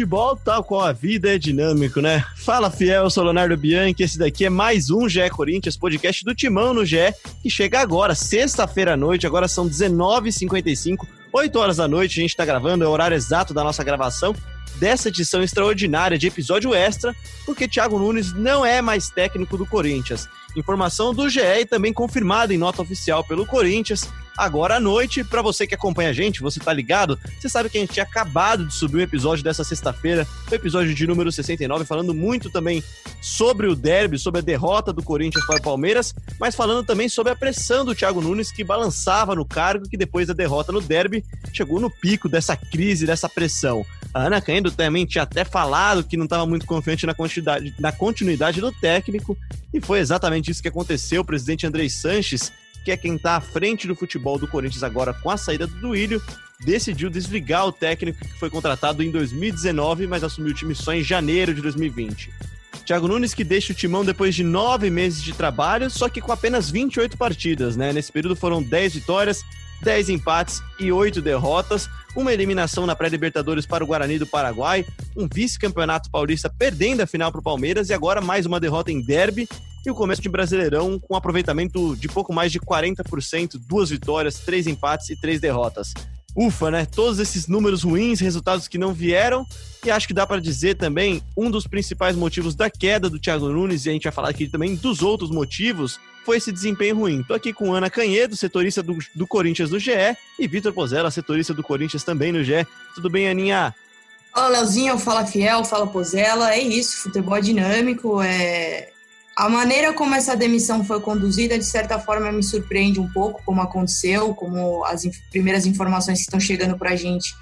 futebol, tal qual a vida, é dinâmico, né? Fala, fiel, eu sou Leonardo Bianchi, esse daqui é mais um GE Corinthians, podcast do Timão no GE, que chega agora, sexta-feira à noite, agora são 19h55, 8 horas da noite, a gente tá gravando, é o horário exato da nossa gravação, dessa edição extraordinária de episódio extra, porque Thiago Nunes não é mais técnico do Corinthians. Informação do GE e também confirmada em nota oficial pelo Corinthians agora à noite. Para você que acompanha a gente, você tá ligado? Você sabe que a gente tinha acabado de subir um episódio dessa sexta-feira, o episódio de número 69, falando muito também sobre o derby, sobre a derrota do Corinthians para o Palmeiras, mas falando também sobre a pressão do Thiago Nunes que balançava no cargo, que depois da derrota no derby chegou no pico dessa crise, dessa pressão. A Ana Caendo também tinha até falado que não estava muito confiante na continuidade, na continuidade do técnico, e foi exatamente isso que aconteceu. O presidente Andrei Sanches que é quem está à frente do futebol do Corinthians agora com a saída do Duílio, decidiu desligar o técnico que foi contratado em 2019, mas assumiu o time só em janeiro de 2020. Thiago Nunes que deixa o timão depois de nove meses de trabalho, só que com apenas 28 partidas, né? Nesse período foram 10 vitórias, 10 empates e 8 derrotas, uma eliminação na pré-Libertadores para o Guarani do Paraguai, um vice-campeonato paulista perdendo a final para o Palmeiras e agora mais uma derrota em derby e o começo de Brasileirão com um aproveitamento de pouco mais de 40%, duas vitórias, três empates e três derrotas. Ufa, né? Todos esses números ruins, resultados que não vieram, e acho que dá para dizer também um dos principais motivos da queda do Thiago Nunes, e a gente vai falar aqui também dos outros motivos, foi esse desempenho ruim. Tô aqui com Ana Canhedo, setorista do, do Corinthians do GE, e Vitor Pozella, setorista do Corinthians também no GE. Tudo bem, Aninha? Fala, Leozinho, fala Fiel, fala Pozella. É isso, futebol é dinâmico, é a maneira como essa demissão foi conduzida, de certa forma, me surpreende um pouco, como aconteceu, como as inf primeiras informações que estão chegando para a gente,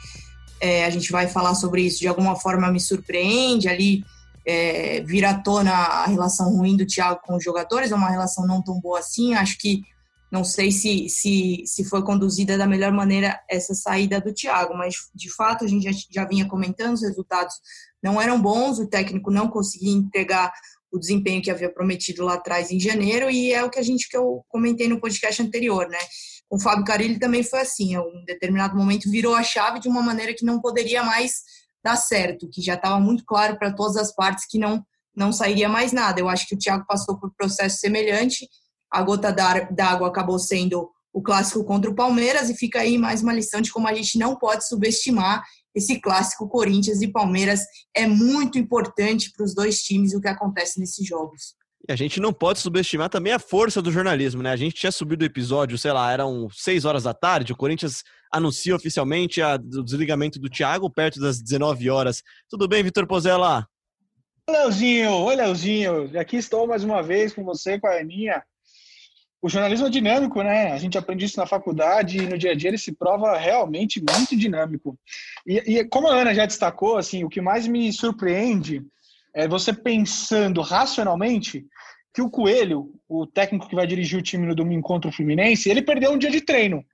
é, a gente vai falar sobre isso, de alguma forma me surpreende. Ali é, vir à tona a relação ruim do Thiago com os jogadores, é uma relação não tão boa assim. Acho que não sei se, se, se foi conduzida da melhor maneira essa saída do Thiago, mas de fato a gente já, já vinha comentando, os resultados não eram bons, o técnico não conseguia entregar o desempenho que havia prometido lá atrás em janeiro e é o que a gente que eu comentei no podcast anterior, né? Com o Fábio Carilli também foi assim, em um determinado momento virou a chave de uma maneira que não poderia mais dar certo, que já estava muito claro para todas as partes que não não sairia mais nada. Eu acho que o Thiago passou por um processo semelhante. A gota d'água acabou sendo o clássico contra o Palmeiras e fica aí mais uma lição de como a gente não pode subestimar esse clássico Corinthians e Palmeiras é muito importante para os dois times o que acontece nesses jogos. E a gente não pode subestimar também a força do jornalismo, né? A gente tinha subido o episódio, sei lá, eram 6 horas da tarde, o Corinthians anuncia oficialmente a, o desligamento do Thiago perto das 19 horas. Tudo bem, Vitor Pozella? Oi, Leozinho, oi, Leozinho. Aqui estou mais uma vez com você, com a Aninha o jornalismo é dinâmico, né? A gente aprende isso na faculdade e no dia a dia ele se prova realmente muito dinâmico. E, e, como a Ana já destacou, assim, o que mais me surpreende é você pensando racionalmente que o Coelho, o técnico que vai dirigir o time no domingo contra o Fluminense, ele perdeu um dia de treino.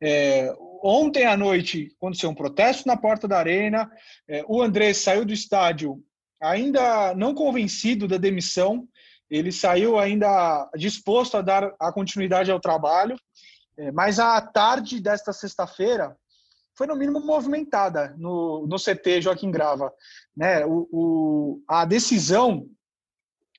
É, ontem à noite aconteceu um protesto na porta da arena, é, o André saiu do estádio ainda não convencido da demissão, ele saiu ainda disposto a dar a continuidade ao trabalho, é, mas a tarde desta sexta-feira foi no mínimo movimentada no, no CT Joaquim Grava. Né? O, o, a decisão,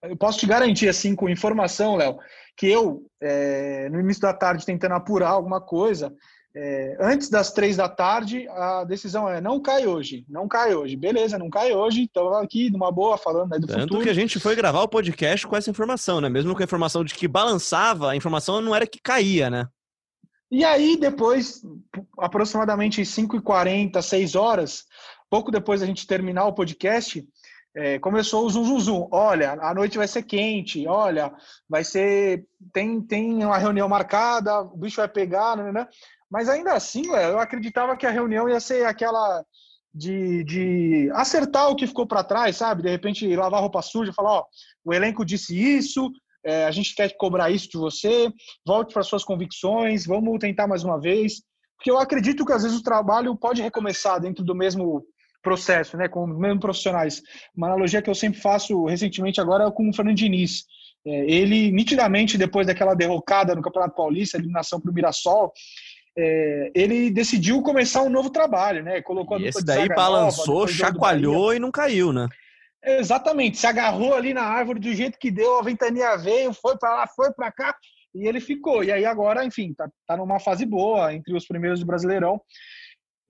eu posso te garantir assim com informação, Léo, que eu, é, no início da tarde, tentando apurar alguma coisa, é, antes das três da tarde, a decisão é não cai hoje, não cai hoje. Beleza, não cai hoje, então aqui numa boa falando aí do Tanto futuro. que a gente foi gravar o podcast com essa informação, né? Mesmo com a informação de que balançava, a informação não era que caía, né? E aí, depois, aproximadamente 5h40, 6 horas, pouco depois da gente terminar o podcast, é, começou o zum, zum, zum. Olha, a noite vai ser quente. Olha, vai ser. Tem, tem uma reunião marcada, o bicho vai pegar, né? né, né. Mas ainda assim, eu acreditava que a reunião ia ser aquela de, de acertar o que ficou para trás, sabe? De repente lavar roupa suja, falar, ó, o elenco disse isso, é, a gente quer cobrar isso de você, volte para suas convicções, vamos tentar mais uma vez. Porque eu acredito que às vezes o trabalho pode recomeçar dentro do mesmo processo, né, com os mesmos profissionais. Uma analogia que eu sempre faço recentemente agora é com o Fernando Diniz. É, ele, nitidamente, depois daquela derrocada no Campeonato Paulista, eliminação para o Mirassol, é, ele decidiu começar um novo trabalho, né? Colocou a esse daí balançou, nova, chacoalhou e não caiu, né? Exatamente, se agarrou ali na árvore do jeito que deu, a ventania veio, foi para lá, foi para cá e ele ficou. E aí agora, enfim, tá, tá numa fase boa entre os primeiros do Brasileirão.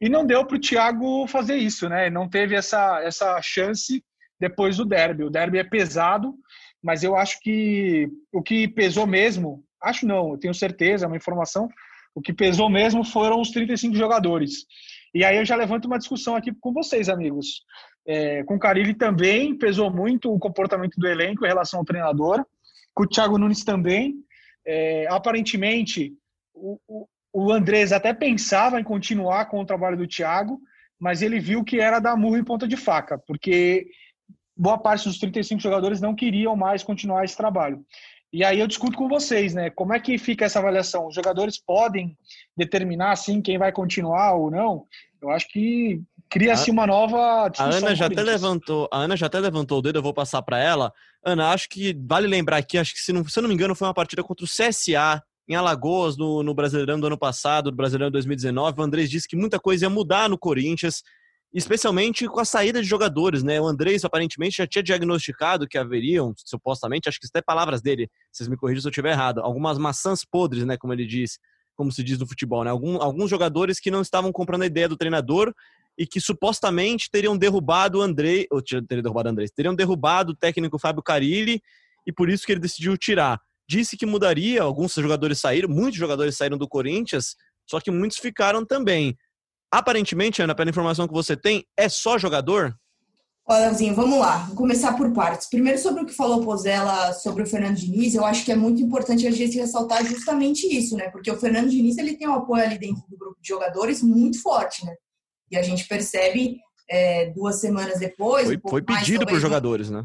E não deu para o Thiago fazer isso, né? Não teve essa, essa chance depois do derby. O derby é pesado, mas eu acho que o que pesou mesmo, acho não, eu tenho certeza, é uma informação, o que pesou mesmo foram os 35 jogadores. E aí eu já levanto uma discussão aqui com vocês, amigos. É, com o Carilli também pesou muito o comportamento do elenco em relação ao treinador. Com o Thiago Nunes também. É, aparentemente, o, o, o Andrés até pensava em continuar com o trabalho do Thiago, mas ele viu que era dar murro em ponta de faca, porque boa parte dos 35 jogadores não queriam mais continuar esse trabalho. E aí eu discuto com vocês, né? Como é que fica essa avaliação? Os jogadores podem determinar assim quem vai continuar ou não? Eu acho que cria-se uma nova A Ana já até levantou, a Ana já até levantou o dedo, eu vou passar para ela. Ana, acho que vale lembrar aqui, acho que se não, se eu não me engano foi uma partida contra o CSA em Alagoas no, no Brasileirão do ano passado, do Brasileirão 2019. O Andrés disse que muita coisa ia mudar no Corinthians especialmente com a saída de jogadores, né? O Andrés aparentemente já tinha diagnosticado que haveriam, supostamente, acho que isso é palavras dele, vocês me corrijam se eu estiver errado, algumas maçãs podres, né? Como ele diz, como se diz no futebol, né? Algum, alguns jogadores que não estavam comprando a ideia do treinador e que supostamente teriam derrubado o André, ou teriam derrubado o André, teriam derrubado o técnico Fábio Carilli e por isso que ele decidiu tirar. Disse que mudaria, alguns jogadores saíram, muitos jogadores saíram do Corinthians, só que muitos ficaram também. Aparentemente, Ana, pela informação que você tem, é só jogador? Olha, Leozinho, vamos lá. Vou começar por partes. Primeiro, sobre o que falou Pozella sobre o Fernando Diniz, eu acho que é muito importante a gente ressaltar justamente isso, né? Porque o Fernando Diniz ele tem um apoio ali dentro do grupo de jogadores muito forte, né? E a gente percebe é, duas semanas depois. Foi, um foi pedido por jogadores, né?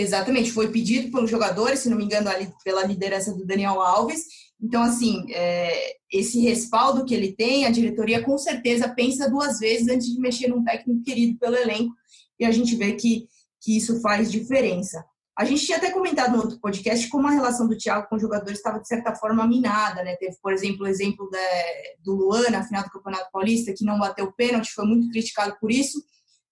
Exatamente, foi pedido pelos jogadores, se não me engano, ali pela liderança do Daniel Alves. Então, assim, é, esse respaldo que ele tem, a diretoria com certeza pensa duas vezes antes de mexer num técnico querido pelo elenco, e a gente vê que, que isso faz diferença. A gente tinha até comentado no outro podcast como a relação do Thiago com os jogadores estava, de certa forma, minada, né? Teve, por exemplo, o exemplo da, do Luan na final do Campeonato Paulista, que não bateu o pênalti, foi muito criticado por isso,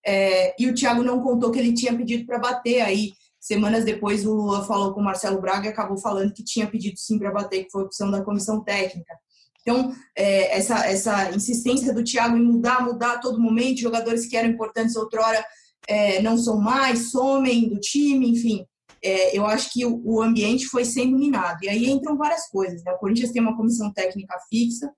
é, e o Thiago não contou que ele tinha pedido para bater aí Semanas depois, o Lula falou com o Marcelo Braga e acabou falando que tinha pedido sim para bater, que foi opção da comissão técnica. Então, é, essa, essa insistência do Thiago em mudar, mudar a todo momento, jogadores que eram importantes outrora é, não são mais, somem do time, enfim. É, eu acho que o, ambiente foi sendo minado. E aí entram várias coisas. Né? O Corinthians tem uma comissão técnica fixa,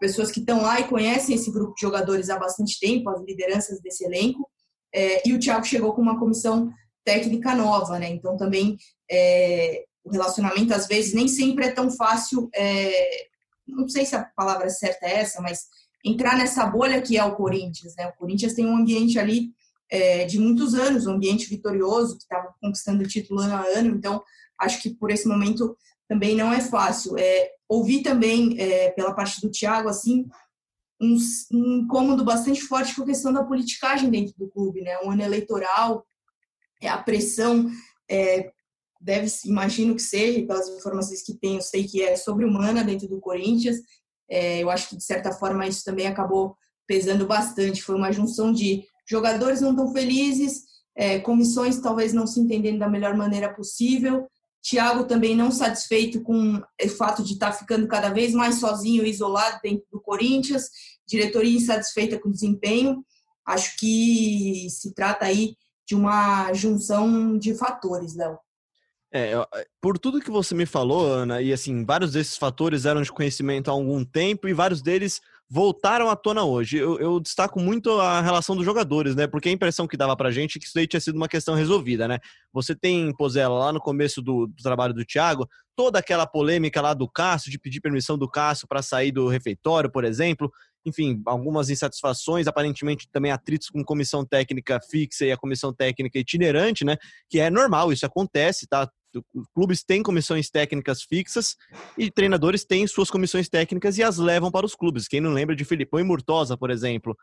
pessoas que estão lá e conhecem esse grupo de jogadores há bastante tempo, as lideranças desse elenco. É, e o Thiago chegou com uma comissão técnica nova, né? Então também é, o relacionamento às vezes nem sempre é tão fácil. É, não sei se a palavra certa é essa, mas entrar nessa bolha que é o Corinthians, né? O Corinthians tem um ambiente ali é, de muitos anos, um ambiente vitorioso que estava conquistando título ano a ano. Então acho que por esse momento também não é fácil. É, ouvi também é, pela parte do Thiago assim um, um incômodo bastante forte com a questão da politicagem dentro do clube, né? Um ano eleitoral a pressão é, deve, imagino que seja, pelas informações que tenho, sei que é sobre-humana dentro do Corinthians. É, eu acho que, de certa forma, isso também acabou pesando bastante. Foi uma junção de jogadores não tão felizes, é, comissões talvez não se entendendo da melhor maneira possível, Thiago também não satisfeito com o fato de estar ficando cada vez mais sozinho isolado dentro do Corinthians, diretoria insatisfeita com o desempenho. Acho que se trata aí de uma junção de fatores, Léo. É, por tudo que você me falou, Ana, e assim, vários desses fatores eram de conhecimento há algum tempo e vários deles voltaram à tona hoje. Eu, eu, destaco muito a relação dos jogadores, né? Porque a impressão que dava pra gente é que isso daí tinha sido uma questão resolvida, né? Você tem, Pozella, lá no começo do, do trabalho do Thiago, toda aquela polêmica lá do Cássio, de pedir permissão do Cássio para sair do refeitório, por exemplo, enfim, algumas insatisfações, aparentemente também atritos com comissão técnica fixa e a comissão técnica itinerante, né? Que é normal, isso acontece, tá? Clubes têm comissões técnicas fixas e treinadores têm suas comissões técnicas e as levam para os clubes. Quem não lembra de Filipão e Murtosa, por exemplo.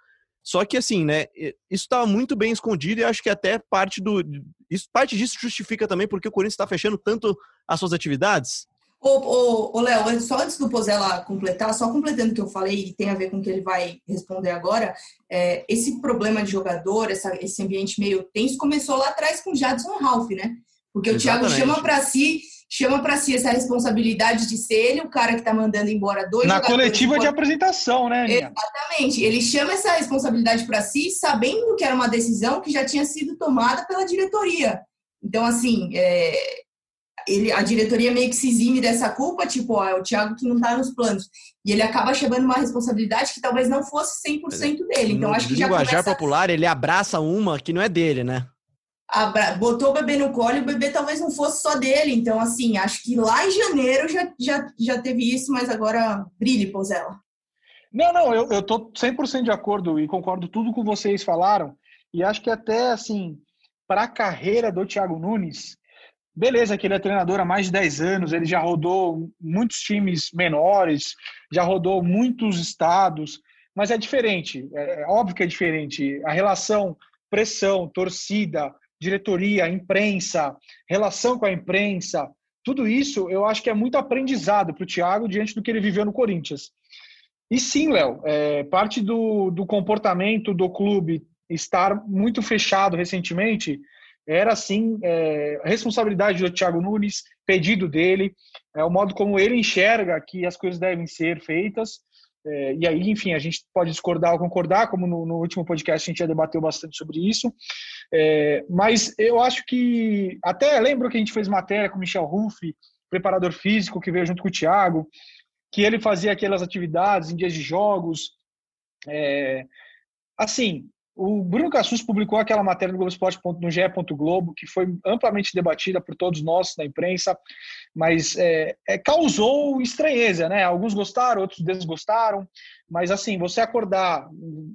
Só que assim, né? Isso estava muito bem escondido e acho que até parte do. Isso, parte disso justifica também porque o Corinthians está fechando tanto as suas atividades Ô, ô, Léo, só antes do Pozella completar, só completando o que eu falei, e tem a ver com o que ele vai responder agora, é, esse problema de jogador, essa, esse ambiente meio tenso, começou lá atrás com o Jadson Ralph, né? Porque Exatamente. o Thiago chama para si chama para si essa responsabilidade de ser ele o cara que está mandando embora dois Na coletiva de apresentação, né? Aninha? Exatamente. Ele chama essa responsabilidade para si, sabendo que era uma decisão que já tinha sido tomada pela diretoria. Então, assim, é, ele, a diretoria meio que se exime dessa culpa, tipo, ó, é o Thiago que não tá nos planos. E ele acaba chamando uma responsabilidade que talvez não fosse 100% dele. Então, no acho que já linguajar começa... popular, ele abraça uma que não é dele, né? Abra... Botou o bebê no colo e o bebê talvez não fosse só dele. Então, assim, acho que lá em janeiro já, já, já teve isso, mas agora brilhe, Pozella. Não, não, eu, eu tô 100% de acordo e concordo tudo com vocês falaram. E acho que até, assim, para a carreira do Thiago Nunes, Beleza, que ele é treinador há mais de 10 anos, ele já rodou muitos times menores, já rodou muitos estados, mas é diferente, é, é óbvio que é diferente. A relação pressão, torcida, diretoria, imprensa, relação com a imprensa, tudo isso eu acho que é muito aprendizado para o Thiago diante do que ele viveu no Corinthians. E sim, Léo, é, parte do, do comportamento do clube estar muito fechado recentemente era sim é, responsabilidade do Thiago Nunes, pedido dele, é o modo como ele enxerga que as coisas devem ser feitas. É, e aí, enfim, a gente pode discordar ou concordar, como no, no, último podcast a gente já debateu bastante sobre isso. É, mas eu acho que, até lembro que a gente fez matéria com o Michel Ruff, preparador físico que veio junto com o Thiago, que ele fazia aquelas atividades em dias de jogos. É, assim, o Bruno Cassus publicou aquela matéria no. Globo, que foi amplamente debatida por todos nós na imprensa, mas é, é, causou estranheza, né? Alguns gostaram, outros desgostaram, mas assim, você acordar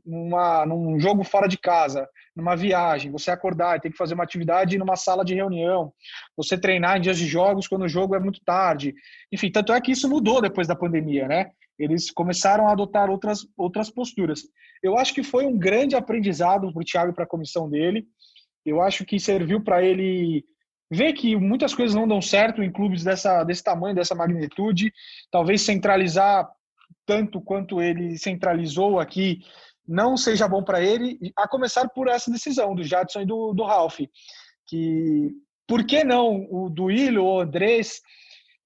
numa, num jogo fora de casa, numa viagem, você acordar e ter que fazer uma atividade numa sala de reunião, você treinar em dias de jogos quando o jogo é muito tarde, enfim, tanto é que isso mudou depois da pandemia, né? Eles começaram a adotar outras, outras posturas. Eu acho que foi um grande aprendizado para o Thiago e para a comissão dele. Eu acho que serviu para ele ver que muitas coisas não dão certo em clubes dessa, desse tamanho, dessa magnitude. Talvez centralizar tanto quanto ele centralizou aqui não seja bom para ele, a começar por essa decisão do Jadson e do, do Ralph. Que por que não o Duílio o Andrés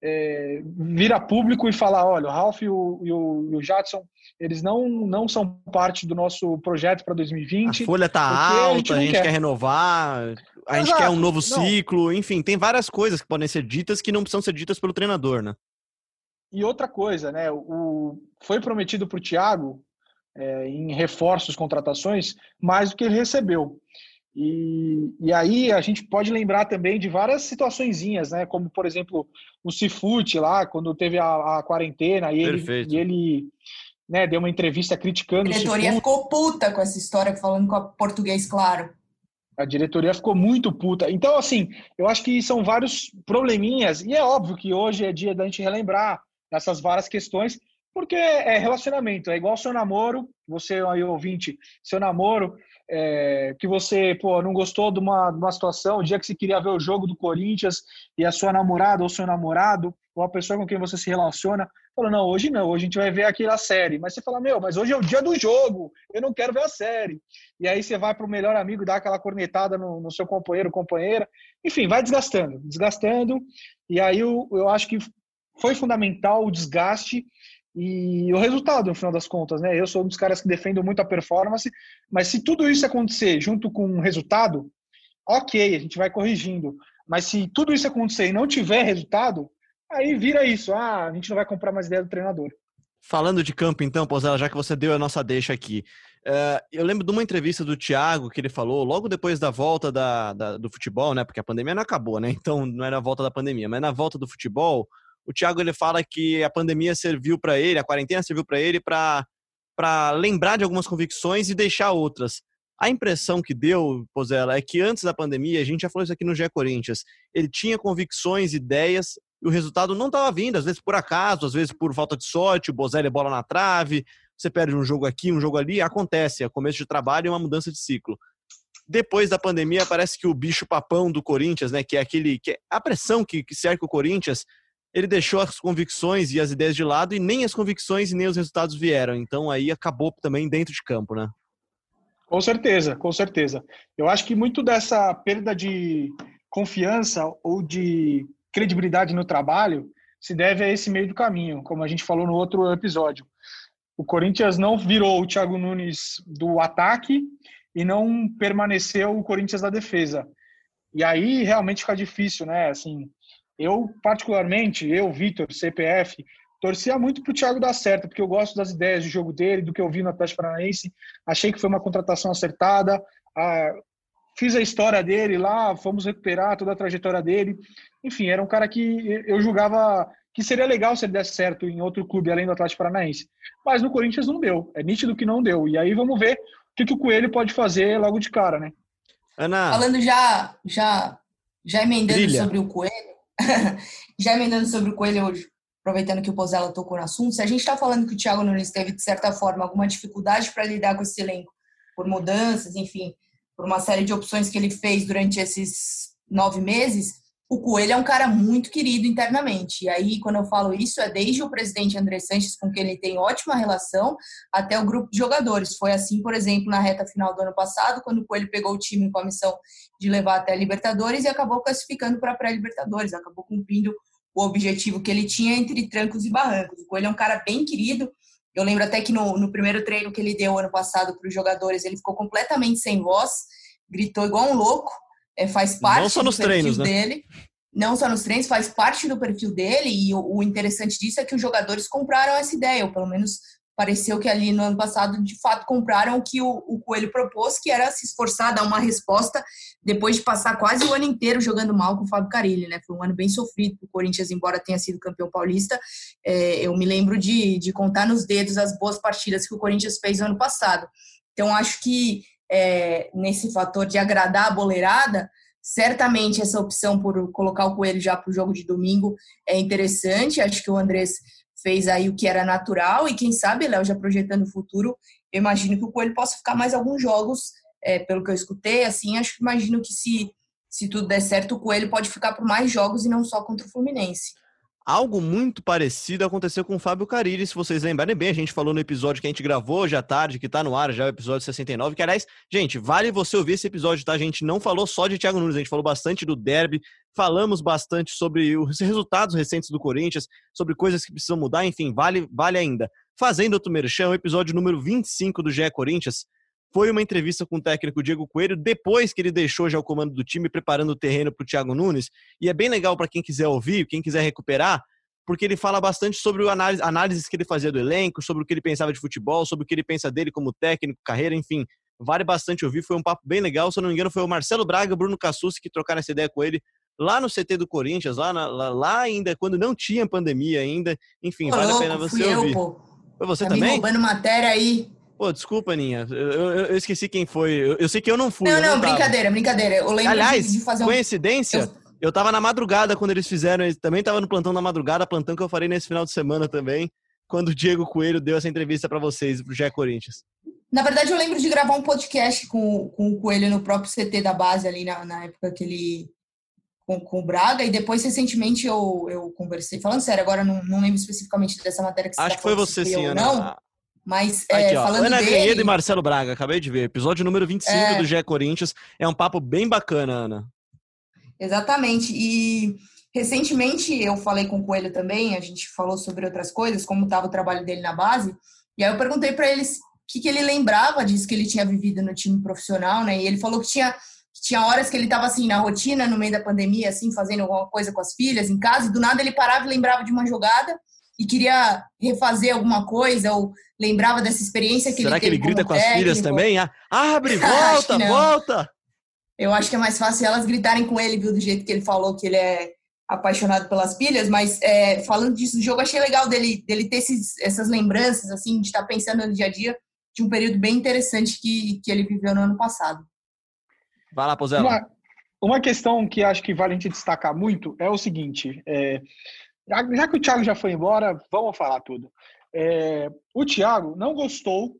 é, vir a público e falar, olha, o Ralph e o, e o, e o Jadson, eles não, não são parte do nosso projeto para 2020. A folha está alta, a gente, a gente quer. quer. renovar, a Exato, gente quer um novo não. ciclo, enfim, tem várias coisas que podem ser ditas que não precisam ser ditas pelo treinador, né? E outra coisa, né? O, foi prometido para o Thiago, é, em reforços, contratações, mais do que ele recebeu. E, e aí a gente pode lembrar também de várias situaçõezinhas, né? Como, por exemplo, o Cifute lá, quando teve a, a quarentena e ele, e ele né, deu uma entrevista criticando a diretoria ficou puta com essa história, falando com a português claro. A diretoria ficou muito puta. Então, assim, eu acho que são vários probleminhas, e é óbvio que hoje é dia da gente relembrar essas várias questões, porque é relacionamento, é igual seu namoro, você aí ouvinte, seu namoro, é, que você pô, não gostou de uma, de uma situação, o dia que você queria ver o jogo do Corinthians e a sua namorada ou seu namorado, ou a pessoa com quem você se relaciona, falou, não, hoje não, hoje a gente vai ver aquela série. Mas você fala, meu, mas hoje é o dia do jogo, eu não quero ver a série. E aí você vai para o melhor amigo dar aquela cornetada no, no seu companheiro, companheira. Enfim, vai desgastando, desgastando. E aí eu, eu acho que foi fundamental o desgaste e o resultado, no final das contas, né? Eu sou um dos caras que defendo muito a performance, mas se tudo isso acontecer junto com um resultado, ok, a gente vai corrigindo. Mas se tudo isso acontecer e não tiver resultado, aí vira isso. Ah, a gente não vai comprar mais ideia do treinador. Falando de campo, então, Pozela, já que você deu a nossa deixa aqui. Uh, eu lembro de uma entrevista do Thiago que ele falou logo depois da volta da, da, do futebol, né? Porque a pandemia não acabou, né? Então não era a volta da pandemia, mas na volta do futebol, o Thiago ele fala que a pandemia serviu para ele, a quarentena serviu para ele para para lembrar de algumas convicções e deixar outras. A impressão que deu, Pozella, é que antes da pandemia, a gente já falou isso aqui no GE Corinthians, ele tinha convicções, ideias, e o resultado não estava vindo, às vezes por acaso, às vezes por falta de sorte, o Bozelli bola na trave, você perde um jogo aqui, um jogo ali, acontece, é começo de trabalho e uma mudança de ciclo. Depois da pandemia, parece que o bicho papão do Corinthians, né, que é aquele que é a pressão que, que cerca o Corinthians, ele deixou as convicções e as ideias de lado e nem as convicções e nem os resultados vieram. Então aí acabou também dentro de campo, né? Com certeza, com certeza. Eu acho que muito dessa perda de confiança ou de credibilidade no trabalho se deve a esse meio do caminho, como a gente falou no outro episódio. O Corinthians não virou o Thiago Nunes do ataque e não permaneceu o Corinthians da defesa. E aí realmente fica difícil, né? Assim, eu particularmente, eu, Vitor, CPF, torcia muito para o Thiago dar certo, porque eu gosto das ideias de jogo dele, do que eu vi no Atlético Paranaense. Achei que foi uma contratação acertada. Ah, fiz a história dele lá, fomos recuperar toda a trajetória dele. Enfim, era um cara que eu julgava que seria legal se ele desse certo em outro clube além do Atlético Paranaense. Mas no Corinthians não deu. É nítido que não deu. E aí vamos ver o que, que o Coelho pode fazer logo de cara, né? Ana. Falando já, já, já emendando Trilha. sobre o Coelho, já emendando sobre o Coelho hoje, aproveitando que o Pozella tocou no assunto, se a gente está falando que o Thiago Nunes teve, de certa forma, alguma dificuldade para lidar com esse elenco, por mudanças, enfim, por uma série de opções que ele fez durante esses nove meses, o Coelho é um cara muito querido internamente. E aí, quando eu falo isso, é desde o presidente André Sanches, com quem ele tem ótima relação, até o grupo de jogadores. Foi assim, por exemplo, na reta final do ano passado, quando o Coelho pegou o time com a missão de levar até a Libertadores e acabou classificando para a pré-Libertadores, acabou cumprindo o objetivo que ele tinha entre trancos e barrancos. O Coelho é um cara bem querido. Eu lembro até que no, no primeiro treino que ele deu ano passado para os jogadores, ele ficou completamente sem voz, gritou igual um louco é, faz parte não só nos do treinos, né? dele. Não só nos treinos, faz parte do perfil dele. E o, o interessante disso é que os jogadores compraram essa ideia, ou pelo menos pareceu que ali no ano passado, de fato, compraram o que o, o, Coelho propôs, que era se esforçar, dar uma resposta, depois de passar quase o ano inteiro jogando mal com o Fábio Carilli, né? Foi um ano bem sofrido o Corinthians, embora tenha sido campeão paulista. É, eu me lembro de, de contar nos dedos as boas partidas que o Corinthians fez no ano passado. Então, acho que é, nesse fator de agradar a boleirada, certamente essa opção por colocar o Coelho já para o jogo de domingo é interessante. Acho que o Andrés fez aí o que era natural e quem sabe, Léo, já projetando o futuro, eu imagino que o Coelho possa ficar mais alguns jogos, é, pelo que eu escutei, assim, acho que imagino que se, se tudo der certo, o Coelho pode ficar por mais jogos e não só contra o Fluminense. Algo muito parecido aconteceu com o Fábio Carilli, se vocês lembrarem bem, a gente falou no episódio que a gente gravou à tarde, que tá no ar já, o episódio 69, que aliás, gente, vale você ouvir esse episódio, tá? A gente não falou só de Thiago Nunes, a gente falou bastante do derby, falamos bastante sobre os resultados recentes do Corinthians, sobre coisas que precisam mudar, enfim, vale, vale ainda. Fazendo outro merchan, o episódio número 25 do GE Corinthians, foi uma entrevista com o técnico Diego Coelho depois que ele deixou já o comando do time, preparando o terreno para o Thiago Nunes. E é bem legal para quem quiser ouvir, quem quiser recuperar, porque ele fala bastante sobre análise, análises que ele fazia do elenco, sobre o que ele pensava de futebol, sobre o que ele pensa dele como técnico, carreira, enfim. Vale bastante ouvir, foi um papo bem legal. Se eu não me engano, foi o Marcelo Braga e o Bruno Cassucci que trocaram essa ideia com ele lá no CT do Corinthians, lá, na, lá, lá, ainda, quando não tinha pandemia ainda. Enfim, pô, vale louco, a pena você ouvir. Eu, foi você tá também? Me roubando matéria aí. Pô, desculpa, Aninha. Eu, eu, eu, esqueci quem foi. Eu, eu, sei que eu não fui. Não, não, não brincadeira, brincadeira. Eu lembro Aliás, de fazer um... coincidência, eu tava na madrugada quando eles fizeram. Eles também tava no plantão da madrugada, plantão que eu farei nesse final de semana também, quando o Diego Coelho deu essa entrevista para vocês, pro Gé Corinthians. Na verdade, eu lembro de gravar um podcast com, com o Coelho no próprio CT da base ali na, na época que ele. Com, com o Braga, e depois, recentemente, eu, eu conversei. Falando sério, agora não, não lembro especificamente dessa matéria que você Acho tá que foi você, sim, Ana. Não, mas Aqui, é, falando Ana dele... E Marcelo Braga, acabei de ver. Episódio número 25 é... do GE Corinthians. É um papo bem bacana, Ana. Exatamente. E recentemente eu falei com o Coelho também, a gente falou sobre outras coisas, como estava o trabalho dele na base. E aí eu perguntei para ele o que, que ele lembrava disso que ele tinha vivido no time profissional, né? E ele falou que tinha que tinha horas que ele estava assim na rotina, no meio da pandemia, assim, fazendo alguma coisa com as filhas em casa, e do nada ele parava e lembrava de uma jogada e queria refazer alguma coisa ou lembrava dessa experiência que Será ele que ele grita com as filhas também? Ah, abre, volta, volta! Eu acho que é mais fácil elas gritarem com ele, viu, do jeito que ele falou que ele é apaixonado pelas pilhas, mas é, falando disso do jogo, achei legal dele, dele ter esses, essas lembranças, assim, de estar pensando no dia a dia de um período bem interessante que, que ele viveu no ano passado. Vai lá, Pozela. Uma, uma questão que acho que vale a gente destacar muito é o seguinte, é, já que o Thiago já foi embora, vamos falar tudo. É, o Thiago não gostou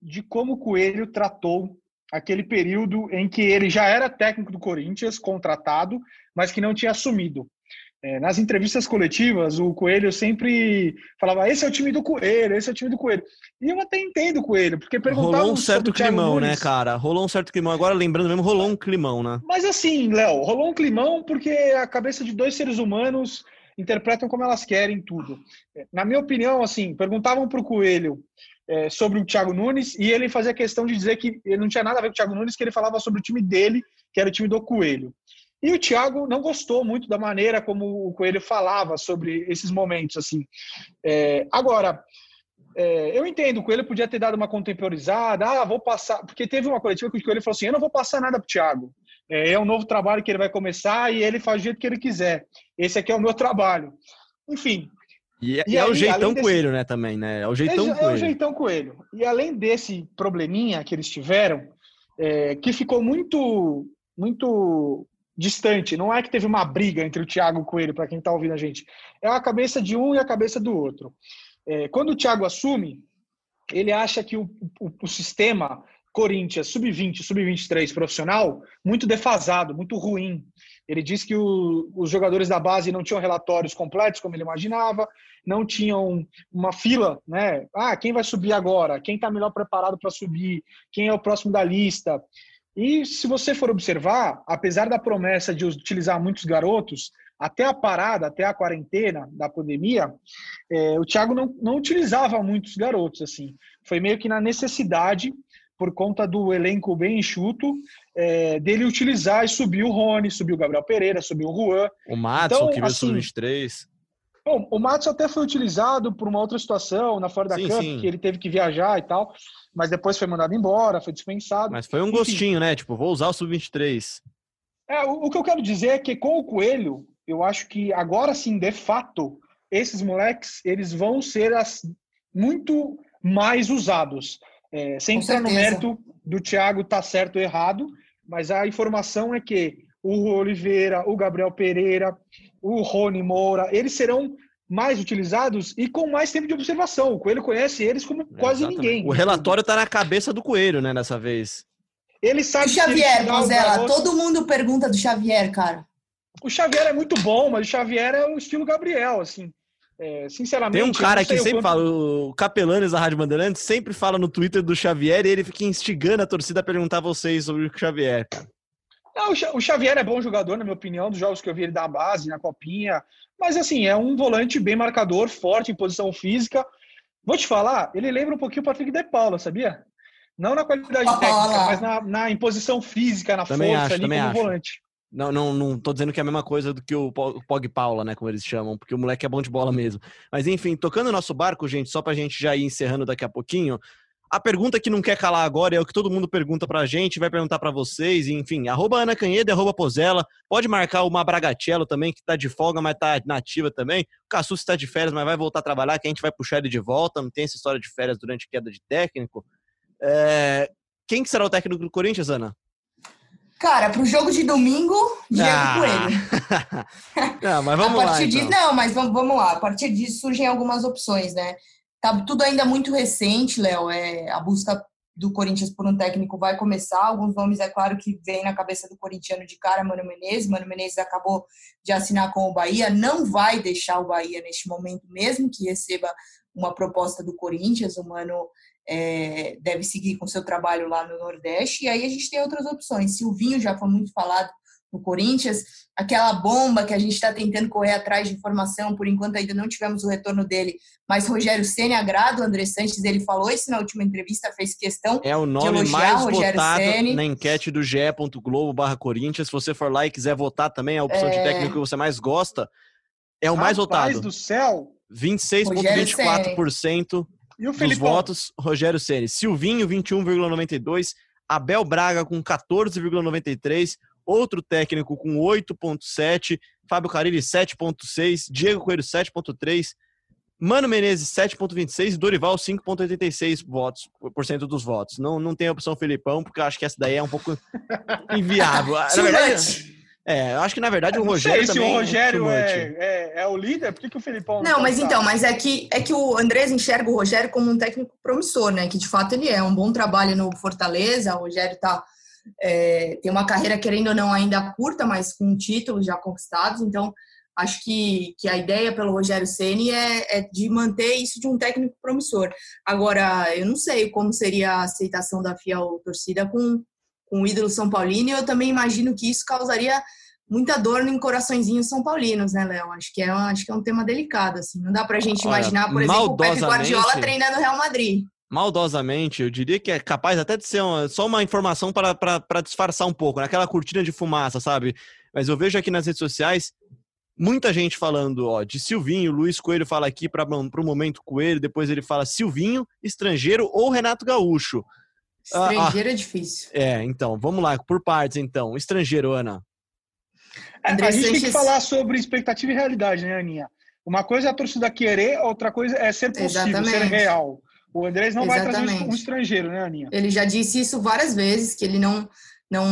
de como o Coelho tratou aquele período em que ele já era técnico do Corinthians, contratado, mas que não tinha assumido. É, nas entrevistas coletivas, o Coelho sempre falava: esse é o time do Coelho, esse é o time do Coelho. E eu até entendo o Coelho, porque perguntavam. Rolou um certo climão, né, cara? Rolou um certo climão. Agora, lembrando mesmo, rolou um climão, né? Mas assim, Léo, rolou um climão porque a cabeça de dois seres humanos interpretam como elas querem tudo. Na minha opinião, assim, perguntavam para o Coelho é, sobre o Thiago Nunes e ele fazia questão de dizer que ele não tinha nada a ver com o Thiago Nunes, que ele falava sobre o time dele, que era o time do Coelho. E o Thiago não gostou muito da maneira como o Coelho falava sobre esses momentos. assim. É, agora, é, eu entendo, o Coelho podia ter dado uma contemporizada, ah, vou passar. Porque teve uma coletiva que o Coelho falou assim: eu não vou passar nada para o Thiago. É, é um novo trabalho que ele vai começar e ele faz do jeito que ele quiser. Esse aqui é o meu trabalho. Enfim. E, é, e é aí, o jeitão desse... coelho, né, também, né? É o jeitão é, coelho. É o jeitão coelho. E além desse probleminha que eles tiveram, é, que ficou muito, muito distante. Não é que teve uma briga entre o Thiago e o Coelho, para quem está ouvindo a gente. É a cabeça de um e a cabeça do outro. É, quando o Thiago assume, ele acha que o, o, o sistema Corinthians sub-20, sub-23 profissional muito defasado, muito ruim. Ele disse que o, os jogadores da base não tinham relatórios completos, como ele imaginava, não tinham uma fila, né? Ah, quem vai subir agora? Quem está melhor preparado para subir? Quem é o próximo da lista? E se você for observar, apesar da promessa de utilizar muitos garotos, até a parada, até a quarentena da pandemia, é, o Thiago não, não utilizava muitos garotos. assim. Foi meio que na necessidade, por conta do elenco bem enxuto, é, dele utilizar e subir o Rony, subir o Gabriel Pereira, subir o Juan. O Matson, então, que veio assim, sub-23. Bom, o Matos até foi utilizado por uma outra situação na Fora da sim, Cup, sim. que ele teve que viajar e tal, mas depois foi mandado embora, foi dispensado. Mas foi um Enfim. gostinho, né? Tipo, vou usar o Sub-23. É, o, o, que eu quero dizer é que com o Coelho, eu acho que agora sim, de fato, esses moleques, eles vão ser as, muito mais usados. É, sem entrar no mérito do Thiago tá certo ou errado, mas a informação é que o Oliveira, o Gabriel Pereira, o Rony Moura, eles serão mais utilizados e com mais tempo de observação. O Coelho conhece eles como quase Exatamente. ninguém. O relatório está na cabeça do Coelho, né, dessa vez. Ele sabe. O Xavier, Mozela, todo mundo pergunta do Xavier, cara. O Xavier é muito bom, mas o Xavier é o estilo Gabriel, assim. É, sinceramente. Tem um cara que sempre quanto... fala, o Capelanes da Rádio Bandeirantes sempre fala no Twitter do Xavier e ele fica instigando a torcida a perguntar a vocês sobre o Xavier. Não, o Xavier é bom jogador, na minha opinião, dos jogos que eu vi ele da base, na copinha. Mas, assim, é um volante bem marcador, forte em posição física. Vou te falar, ele lembra um pouquinho o Patrick De Paula, sabia? Não na qualidade oh, técnica, mas na, na imposição física, na também força acho, ali como acho. volante. Não, não, não tô dizendo que é a mesma coisa do que o Pog Paula, né? Como eles chamam, porque o moleque é bom de bola mesmo. Mas enfim, tocando o nosso barco, gente, só pra gente já ir encerrando daqui a pouquinho. A pergunta que não quer calar agora é o que todo mundo pergunta pra gente, vai perguntar para vocês, enfim, arroba Ana Canheda arroba Pozella. Pode marcar uma Bragatello também, que tá de folga, mas tá nativa também. O Cassus está de férias, mas vai voltar a trabalhar, que a gente vai puxar ele de volta. Não tem essa história de férias durante queda de técnico. É... Quem que será o técnico do Corinthians, Ana? Cara, pro jogo de domingo, Diego ah. Coelho. não, mas vamos lá. Então. não, mas vamos, vamos lá. A partir disso surgem algumas opções, né? Tá tudo ainda muito recente, Léo. É, a busca do Corinthians por um técnico vai começar. Alguns nomes, é claro, que vem na cabeça do corintiano de cara, Mano Menezes. Mano Menezes acabou de assinar com o Bahia, não vai deixar o Bahia neste momento, mesmo que receba uma proposta do Corinthians. O Mano é, deve seguir com seu trabalho lá no Nordeste. E aí a gente tem outras opções. Silvinho já foi muito falado no Corinthians, aquela bomba que a gente está tentando correr atrás de informação, por enquanto ainda não tivemos o retorno dele, mas Rogério Ceni agrada o André Sanches, ele falou isso na última entrevista, fez questão É o nome mais votado Ceni. na enquete do ge.globo barra Corinthians, se você for lá e quiser votar também, a opção é... de técnico que você mais gosta, é o mais votado. do céu! 26,24% dos votos, Rogério Ceni. Silvinho, 21,92%, Abel Braga com 14,93%, outro técnico com 8.7, Fábio Carilli 7.6, Diego Coelho 7.3, Mano Menezes 7.26 e Dorival 5.86 votos por cento dos votos. Não, não tem a opção Felipão, porque eu acho que essa daí é um pouco inviável. na verdade, é, eu acho que na verdade o Rogério sei, também. Se o Rogério é, é, é, o líder, por que, que o Felipão não Não, mas então, mas é que, é que o Andrés enxerga o Rogério como um técnico promissor, né? Que de fato ele é. Um bom trabalho no Fortaleza, o Rogério tá é, tem uma carreira, querendo ou não, ainda curta, mas com títulos já conquistados. Então, Acho que, que a ideia pelo Rogério Ceni é, é de manter isso de um técnico promissor. Agora, eu não sei como seria a aceitação da fiel torcida com, com o ídolo São Paulino, e eu também imagino que isso causaria muita dor em coraçõezinhos são paulinos, né, Léo? Acho que é, acho que é um tema delicado, assim. Não dá pra gente Olha, imaginar, por exemplo, o Pepe Guardiola treinando o Real Madrid. Maldosamente, eu diria que é capaz até de ser uma, só uma informação para disfarçar um pouco, naquela cortina de fumaça, sabe? Mas eu vejo aqui nas redes sociais muita gente falando, ó, de Silvinho, Luiz Coelho fala aqui para o momento Coelho, depois ele fala Silvinho, estrangeiro ou Renato Gaúcho. Estrangeiro ah, é difícil. É, então, vamos lá, por partes então. Estrangeiro, Ana. É, a gente tem que falar sobre expectativa e realidade, né, Aninha? Uma coisa é a torcida querer, outra coisa é ser possível, Exatamente. ser real. O Andrés não Exatamente. vai trazer um estrangeiro, né, Aninha? Ele já disse isso várias vezes, que ele não, não,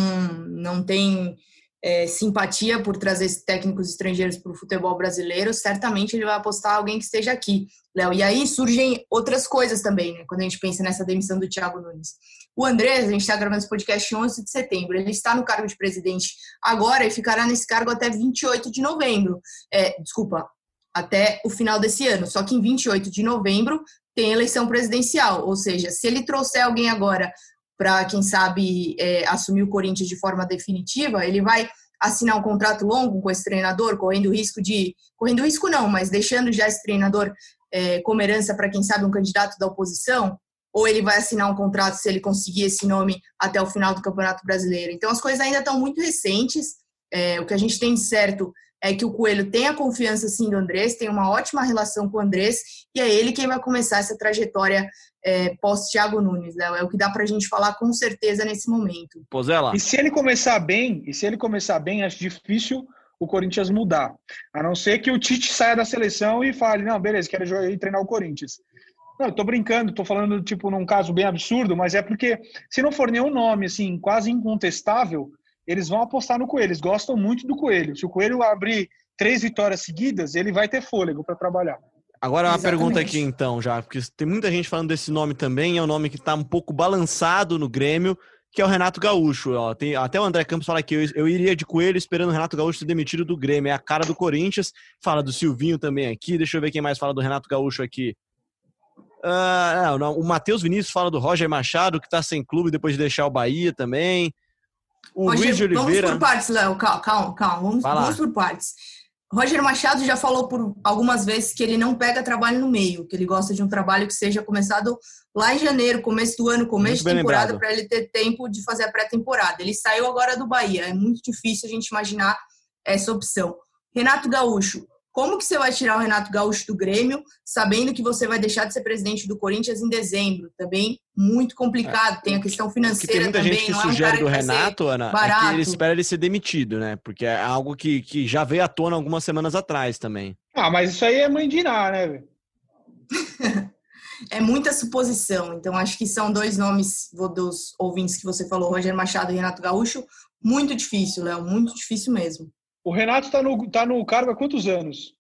não tem é, simpatia por trazer técnicos estrangeiros para o futebol brasileiro. Certamente ele vai apostar alguém que esteja aqui, Léo. E aí surgem outras coisas também, né, quando a gente pensa nessa demissão do Thiago Nunes. O Andrés, a gente está gravando esse podcast em 11 de setembro, ele está no cargo de presidente agora e ficará nesse cargo até 28 de novembro. É, desculpa, até o final desse ano. Só que em 28 de novembro tem eleição presidencial, ou seja, se ele trouxer alguém agora para, quem sabe, é, assumir o Corinthians de forma definitiva, ele vai assinar um contrato longo com esse treinador, correndo risco de. Correndo risco não, mas deixando já esse treinador é, como herança para, quem sabe, um candidato da oposição, ou ele vai assinar um contrato se ele conseguir esse nome até o final do Campeonato Brasileiro. Então as coisas ainda estão muito recentes. É, o que a gente tem de certo é que o Coelho tem a confiança sim do Andrés, tem uma ótima relação com o Andrés, e é ele quem vai começar essa trajetória é, pós-Thiago Nunes, Léo. É o que dá para a gente falar com certeza nesse momento. Pozela. E se ele começar bem, e se ele começar bem, acho difícil o Corinthians mudar. A não ser que o Tite saia da seleção e fale, não, beleza, quero ir treinar o Corinthians. Não, eu tô brincando, tô falando, tipo, num caso bem absurdo, mas é porque se não for nenhum nome, assim, quase incontestável, eles vão apostar no Coelho. Eles gostam muito do Coelho. Se o Coelho abrir três vitórias seguidas, ele vai ter fôlego para trabalhar. Agora uma Exatamente. pergunta aqui então, já, porque tem muita gente falando desse nome também, é um nome que está um pouco balançado no Grêmio, que é o Renato Gaúcho. Ó. Tem, até o André Campos fala que eu, eu, iria de coelho esperando o Renato Gaúcho ser demitido do Grêmio. É a cara do Corinthians. Fala do Silvinho também aqui. Deixa eu ver quem mais fala do Renato Gaúcho aqui. Uh, não, o Matheus Vinícius fala do Roger Machado, que está sem clube depois de deixar o Bahia também. O Roger, Luiz de Oliveira. Vamos por partes, Léo. Calma, calma, calma. Vamos, vamos por partes. Roger Machado já falou por algumas vezes que ele não pega trabalho no meio, que ele gosta de um trabalho que seja começado lá em janeiro, começo do ano, começo de temporada, para ele ter tempo de fazer a pré-temporada. Ele saiu agora do Bahia, é muito difícil a gente imaginar essa opção. Renato Gaúcho, como que você vai tirar o Renato Gaúcho do Grêmio, sabendo que você vai deixar de ser presidente do Corinthians em dezembro? Também muito complicado. É, tem a questão financeira tem muita também. Gente que não sugere é um do Renato, Ana, barato. é que ele espera ele ser demitido, né? Porque é algo que, que já veio à tona algumas semanas atrás também. Ah, mas isso aí é mãe de Iná, né? é muita suposição. Então, acho que são dois nomes dos ouvintes que você falou, Roger Machado e Renato Gaúcho. Muito difícil, Léo, muito difícil mesmo. O Renato está no, tá no cargo há quantos anos?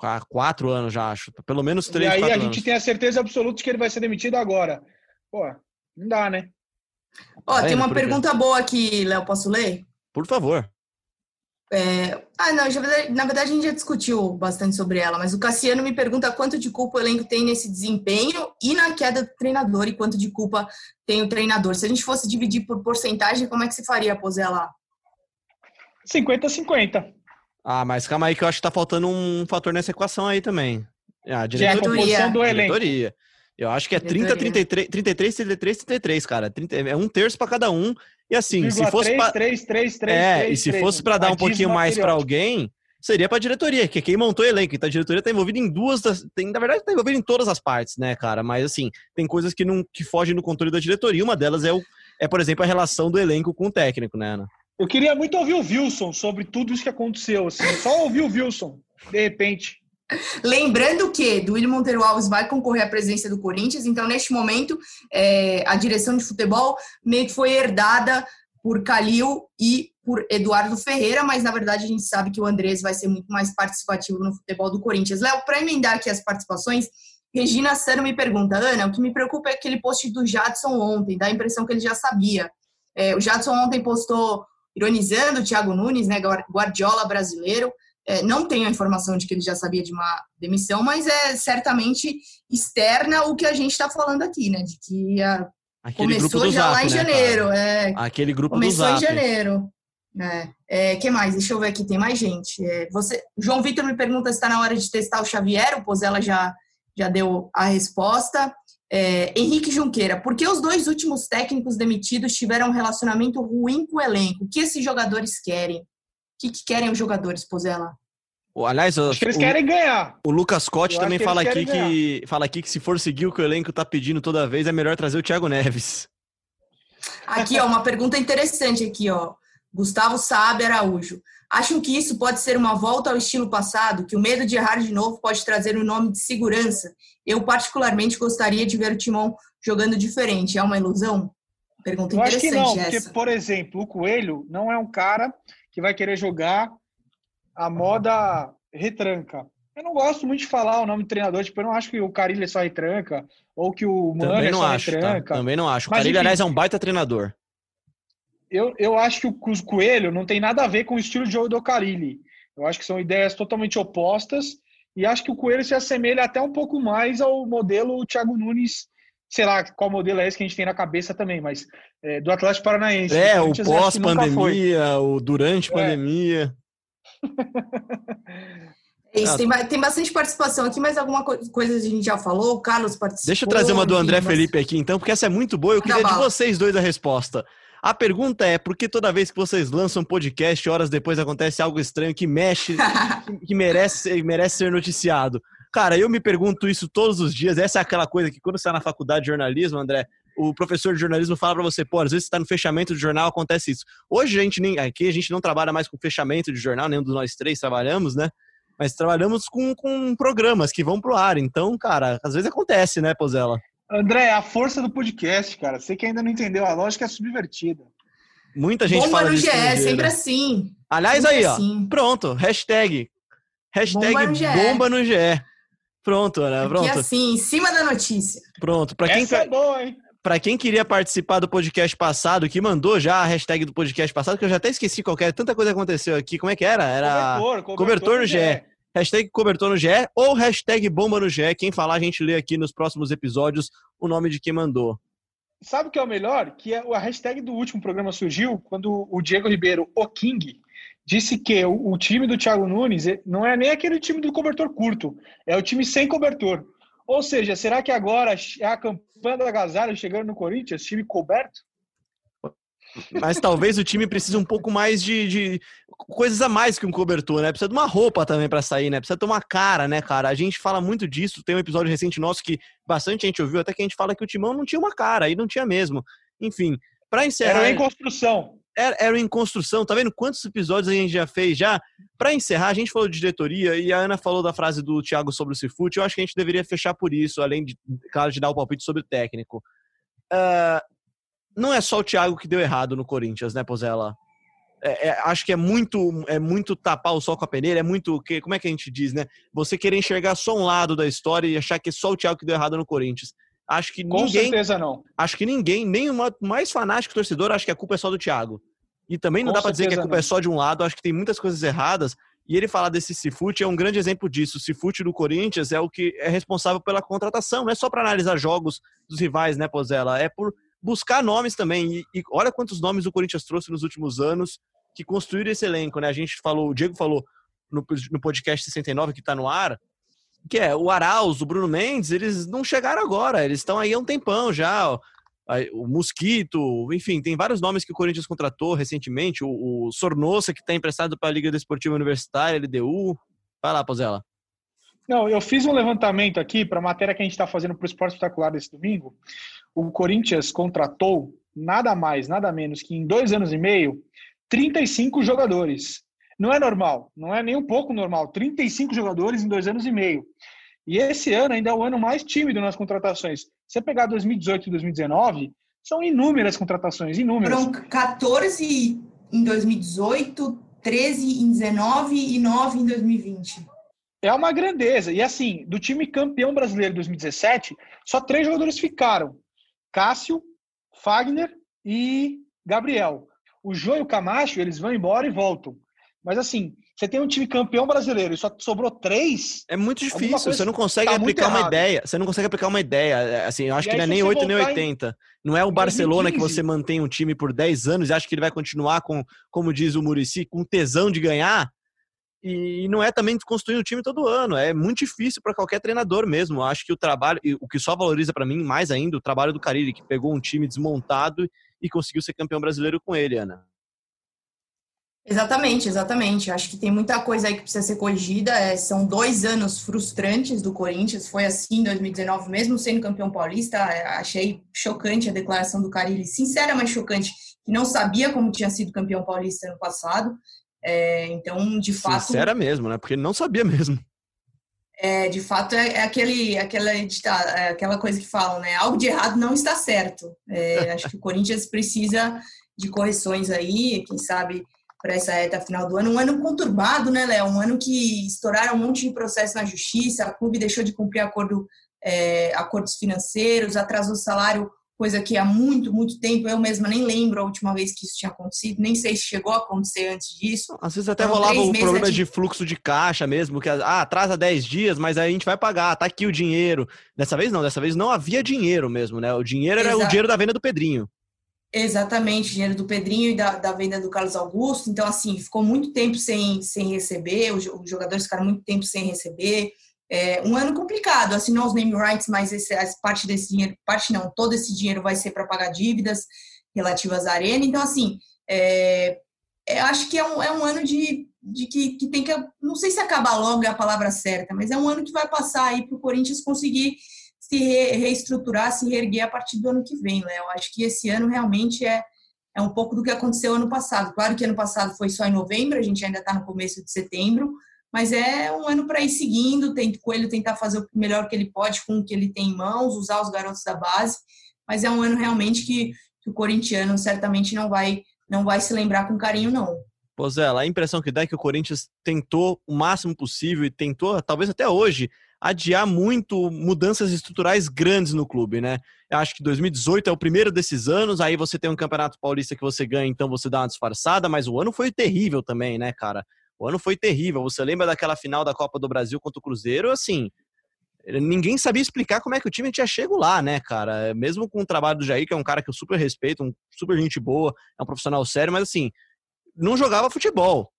Há quatro anos já, acho. Pelo menos três, E aí a gente tem a certeza absoluta de que ele vai ser demitido agora. Pô, não dá, né? Ó, tá tem uma pergunta boa aqui, Léo, posso ler? Por favor. É... Ah, não, já, na verdade a gente já discutiu bastante sobre ela, mas o Cassiano me pergunta quanto de culpa o elenco tem nesse desempenho e na queda do treinador e quanto de culpa tem o treinador. Se a gente fosse dividir por porcentagem, como é que se faria, Posé, lá? 50-50. Ah, mas calma aí que eu acho que tá faltando um fator nessa equação aí também. Ah, diretoria. Que é a composição do elenco. Diretoria. Eu acho que é 30, 33, 33, 33, 33, cara. 30, é um terço para cada um. E assim, se fosse para 3, 3, 3, É, 3, e se 3, fosse para dar um pouquinho mais para alguém, seria para diretoria, que é quem montou o elenco. Então a diretoria tá envolvida em duas das, tem, na verdade tá envolvida em todas as partes, né, cara? Mas assim, tem coisas que não que fogem do controle da diretoria. Uma delas é o é, por exemplo, a relação do elenco com o técnico, né, Ana? Eu queria muito ouvir o Wilson sobre tudo isso que aconteceu, assim, só ouvir o Wilson, de repente. Lembrando que Duílio Monteiro Alves vai concorrer à presidência do Corinthians, então neste momento é, a direção de futebol meio que foi herdada por Calil e por Eduardo Ferreira, mas na verdade a gente sabe que o Andrés vai ser muito mais participativo no futebol do Corinthians. Léo, para emendar aqui as participações, Regina Sano me pergunta, Ana, o que me preocupa é aquele post do Jadson ontem, dá a impressão que ele já sabia. É, o Jadson ontem postou ironizando o Thiago Nunes, né, Guardiola brasileiro. É, não tenho a informação de que ele já sabia de uma demissão, mas é certamente externa o que a gente está falando aqui, né? De que a, Aquele começou já Zap, lá em né, janeiro. cara? É, Aquele grupo começou do em janeiro. É. É, que mais? Deixa eu ver aqui, tem mais gente. É, você, João Vitor me pergunta se está na hora de testar o Xavier, o Pozella já, já deu a resposta. É, Henrique Junqueira, por que os dois últimos técnicos demitidos tiveram um relacionamento ruim com o elenco? O que esses jogadores querem? O que, que querem os jogadores, Pozella? Aliás, Acho que eles o, querem ganhar. o Lucas Cote Eu também fala aqui, querem que, fala aqui que se for seguir o que o elenco tá pedindo toda vez, é melhor trazer o Thiago Neves. Aqui, ó, uma pergunta interessante aqui, ó. Gustavo Saab Araújo. Acham que isso pode ser uma volta ao estilo passado, que o medo de errar de novo pode trazer um nome de segurança? Eu, particularmente, gostaria de ver o Timão jogando diferente. É uma ilusão? Pergunta Eu acho que interessante não, porque, essa. por exemplo, o Coelho não é um cara que vai querer jogar a moda retranca. Eu não gosto muito de falar o nome do treinador, tipo, eu não acho que o Carilho é só retranca, ou que o Mano Também é não só acho, tá? retranca. Também não acho. O enfim. aliás, é um baita treinador. Eu, eu acho que o Coelho não tem nada a ver com o estilo de jogo do Carilli. Eu acho que são ideias totalmente opostas e acho que o Coelho se assemelha até um pouco mais ao modelo Thiago Nunes, sei lá qual modelo é esse que a gente tem na cabeça também, mas é, do Atlético Paranaense. É, o pós-pandemia, o durante É. pandemia. É isso, Ah. tem, tem bastante participação aqui, mas alguma co- coisa a gente já falou. O Carlos participou. Deixa eu trazer uma do André Felipe aqui, então, porque essa é muito boa. Eu queria de vocês dois a resposta. A pergunta é: por que toda vez que vocês lançam um podcast, horas depois acontece algo estranho que mexe, que- merece, merece ser noticiado? Cara, eu me pergunto isso todos os dias. Essa é aquela coisa que quando você está na faculdade de jornalismo, André, o professor de jornalismo fala para você, pô, às vezes está no fechamento de jornal, acontece isso. Hoje a gente nem, aqui a gente não trabalha mais com fechamento de jornal, nenhum dos nós três trabalhamos, né? Mas trabalhamos com, com programas que vão pro ar. Então, cara, às vezes acontece, né, Pozella? André, a força do podcast, cara. Você que ainda não entendeu, a lógica é subvertida. Muita gente Bomba fala no. GE, sempre né? assim. Aliás, sempre aí, ó. assim. Pronto, hashtag. Hashtag Bomba no GE. bomba no GE. Pronto, né? Que Pronto, assim, em cima da notícia. pronto. Pra quem, Essa é boa, hein? pra quem queria participar do podcast passado, que mandou já a hashtag do podcast passado, que eu já até esqueci qual que era, tanta coisa aconteceu aqui. Como é que era? Era Cobertor, cobertor no GE. GE. Hashtag cobertor no GE ou hashtag bomba no GE. Quem falar, a gente lê aqui nos próximos episódios o nome de quem mandou. Sabe o que é o melhor? Que a hashtag do último programa surgiu quando o Diego Ribeiro, o King, disse que o, time do Thiago Nunes eh, não é nem aquele time do cobertor curto, é o time sem cobertor. Ou seja, será que agora é a campanha da Agasalho chegando no Corinthians, time coberto? Mas talvez o time precise um pouco mais de, de coisas a mais que um cobertor, né? Precisa de uma roupa também pra sair, né? Precisa ter uma cara, né, cara? A gente fala muito disso. Tem um episódio recente nosso que bastante gente ouviu, até que a gente fala que o Timão não tinha uma cara, e não tinha mesmo. Enfim, pra encerrar. Era em construção. era, era em construção, tá vendo quantos episódios a gente já fez já? Pra encerrar, a gente falou de diretoria e a Ana falou da frase do Thiago sobre o Cifute. Eu acho que a gente deveria fechar por isso, além de, claro, de dar o palpite sobre o técnico. Ah, não é só o Thiago que deu errado no Corinthians, né, Pozella? É, é, acho que é muito, é muito tapar o sol com a peneira, é muito, que, como é que a gente diz, né? Você querer enxergar só um lado da história e achar que é só o Thiago que deu errado no Corinthians. Acho que Com ninguém, certeza não. acho que ninguém, nem o mais fanático torcedor, acha que a culpa é só do Thiago. E também não Com dá pra dizer que a culpa é não. só de um lado, acho que tem muitas coisas erradas. E ele falar desse Cifute é um grande exemplo disso. O Cifute do Corinthians é o que é responsável pela contratação, não é só para analisar jogos dos rivais, né, Pozella? É por buscar nomes também. E, e olha quantos nomes o Corinthians trouxe nos últimos anos que construíram esse elenco, né? A gente falou, o Diego falou no, no podcast 69 que tá no ar, que é o Arauz, o Bruno Mendes, eles não chegaram agora, eles estão aí há um tempão já. ó. O Mosquito, enfim, tem vários nomes que o Corinthians contratou recentemente. O, o Sornosa, que está emprestado para a Liga Desportiva Universitária, LDU. Vai lá, Pozella. Não, eu fiz um levantamento aqui para a matéria que a gente está fazendo para o Esporte Espetacular desse domingo. O Corinthians contratou nada mais, nada menos que em dois anos e meio, 35 jogadores. Não é normal, não é nem um pouco normal. 35 jogadores em dois anos e meio. E esse ano ainda é o ano mais tímido nas contratações. Se você pegar 2018 e 2019, são inúmeras contratações, inúmeras. Foram 14 em 2018, 13 em 19 e 9 em 2020. É uma grandeza. E assim, do time campeão brasileiro de 2017, só três jogadores ficaram: Cássio, Fagner e Gabriel. O Jô e o Camacho, eles vão embora e voltam. Mas assim, você tem um time campeão brasileiro e só sobrou três. É muito difícil. Você não consegue tá aplicar uma ideia. Você não consegue aplicar uma ideia. É, assim, eu acho e que não é nem 8 nem 80. Em... Não é o Barcelona 2015. que você mantém um time por 10 anos e acha que ele vai continuar com, como diz o Murici, com tesão de ganhar. E não é também construir um time todo ano. É muito difícil para qualquer treinador mesmo. Acho que o trabalho, o que só valoriza para mim mais ainda, o trabalho do Carille, que pegou um time desmontado e conseguiu ser campeão brasileiro com ele, Ana. Exatamente, exatamente. Acho que tem muita coisa aí que precisa ser corrigida. É, são dois anos frustrantes do Corinthians. Foi assim em 2019, mesmo sendo campeão paulista. É, achei chocante a declaração do Carilli, sincera, mas chocante, que não sabia como tinha sido campeão paulista ano passado. É, então, de fato. Sincera mesmo, né? Porque ele não sabia mesmo. É, de fato, é, é aquele, aquela, é aquela coisa que falam, né? Algo de errado não está certo. É, acho que o Corinthians precisa de correções aí, quem sabe para essa reta final do ano. Um ano conturbado, né, Léo? Um ano que estouraram um monte de processo na justiça, a clube deixou de cumprir acordo, é, acordos financeiros, atrasou o salário, coisa que há muito, muito tempo eu mesma nem lembro a última vez que isso tinha acontecido, nem sei se chegou a acontecer antes disso. Às vezes até então, rolava o problema de... de fluxo de caixa mesmo, que ah, atrasa 10 dias, mas aí a gente vai pagar, tá aqui o dinheiro. Dessa vez não, dessa vez não havia dinheiro mesmo, né? O dinheiro era Exato. o dinheiro da venda do Pedrinho. Exatamente, dinheiro do Pedrinho e da, da venda do Carlos Augusto. Então, assim, ficou muito tempo sem, sem receber, os jogadores ficaram muito tempo sem receber. É um ano complicado, assinou os name rights, mas esse, parte desse dinheiro, parte não, todo esse dinheiro vai ser para pagar dívidas relativas à arena. Então, assim, é, é, acho que é um, é um ano de, de que, que tem que. Não sei se acabar logo é a palavra certa, mas é um ano que vai passar aí para o Corinthians conseguir se re, reestruturar, se reerguer a partir do ano que vem, Léo. Acho que esse ano realmente é, é um pouco do que aconteceu ano passado. Claro que ano passado foi só em novembro, a gente ainda está no começo de setembro, mas é um ano para ir seguindo, tem Coelho tentar fazer o melhor que ele pode com o que ele tem em mãos, usar os garotos da base, mas é um ano realmente que, que o corintiano certamente não vai não vai se lembrar com carinho, não. Pô, Zé, a impressão que dá é que o Corinthians tentou o máximo possível e tentou, talvez até hoje, adiar muito mudanças estruturais grandes no clube, né? Eu acho que 2018 é o primeiro desses anos, aí você tem um Campeonato Paulista que você ganha, então você dá uma disfarçada, mas o ano foi terrível também, né, cara? O ano foi terrível. Você lembra daquela final da Copa do Brasil contra o Cruzeiro? Assim, ninguém sabia explicar como é que o time tinha chego lá, né, cara? Mesmo com o trabalho do Jair, que é um cara que eu super respeito, um super gente boa, é um profissional sério, mas assim, não jogava futebol.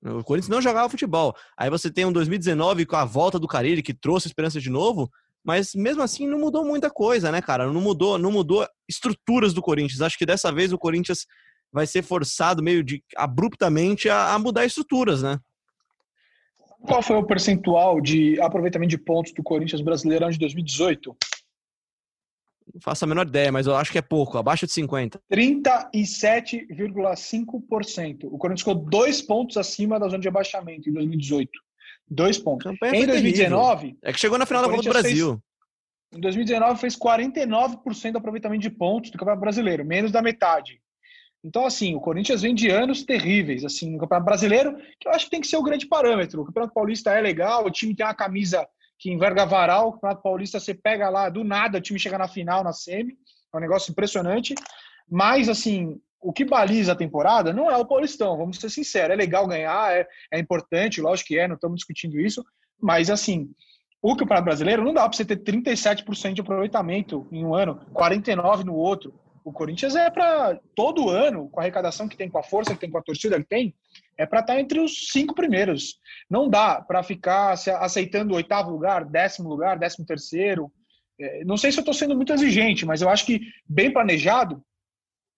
O Corinthians não jogava futebol. Aí você tem um 2019 com a volta do Carilli, que trouxe esperança de novo, mas mesmo assim não mudou muita coisa, né, cara? Não mudou, não mudou estruturas do Corinthians. Acho que dessa vez o Corinthians vai ser forçado meio de abruptamente a, a mudar estruturas, né? Qual foi o percentual de aproveitamento de pontos do Corinthians brasileirão de 2018? Não faço a menor ideia, mas eu acho que é pouco, abaixo de 50. 37,5%. O Corinthians ficou dois pontos acima da zona de abaixamento em 2018. Dois pontos. Em 2019. Terrível. É que chegou na final da Copa do Brasil. Fez, em 2019 fez 49% de aproveitamento de pontos do Campeonato Brasileiro, menos da metade. Então, assim, o Corinthians vem de anos terríveis, assim, no Campeonato Brasileiro, que eu acho que tem que ser o grande parâmetro. O Campeonato Paulista é legal, o time tem uma camisa que enverga varal. O Campeonato Paulista você pega lá do nada, o time chega na final, na semi. É um negócio impressionante. Mas, assim, o que baliza a temporada não é o Paulistão, vamos ser sinceros. É legal ganhar, é, é importante, lógico que é, não estamos discutindo isso. Mas, assim, o Campeonato Brasileiro não dá para você ter 37% de aproveitamento em um ano, 49% no outro. O Corinthians é para todo ano, com a arrecadação que tem, com a força que tem, com a torcida que tem, é para estar tá entre os cinco primeiros. Não dá para ficar aceitando o oitavo lugar, décimo lugar, décimo terceiro. É, não sei se eu estou sendo muito exigente, mas eu acho que bem planejado,